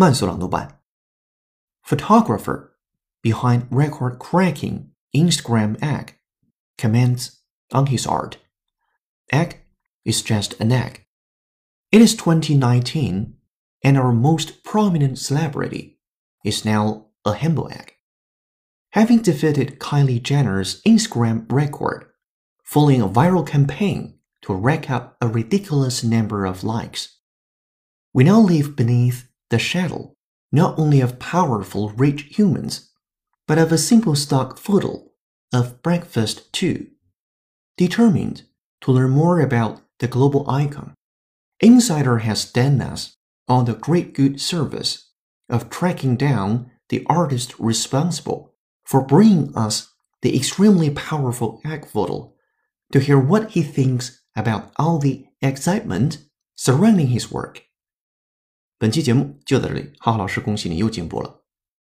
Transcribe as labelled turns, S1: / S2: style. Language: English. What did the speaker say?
S1: 慢速朗读版。Photographer behind record-cracking Instagram egg comments on his art. Egg is just an egg. It is 2019, and our most prominent celebrity is now a humble egg. Having defeated Kylie Jenner's Instagram record, following a viral campaign to rack up a ridiculous number of likes. We now live beneath the shadow not only of powerful rich humans, but of a simple stock photo of breakfast too. Determined to learn more about the global icon, Insider has done us on the great good service of tracking down the artist responsible for bringing us the extremely powerful photo to hear what he thinks about all the excitement surrounding his work. 本期节目就到这里，浩浩老师恭喜你又进步了。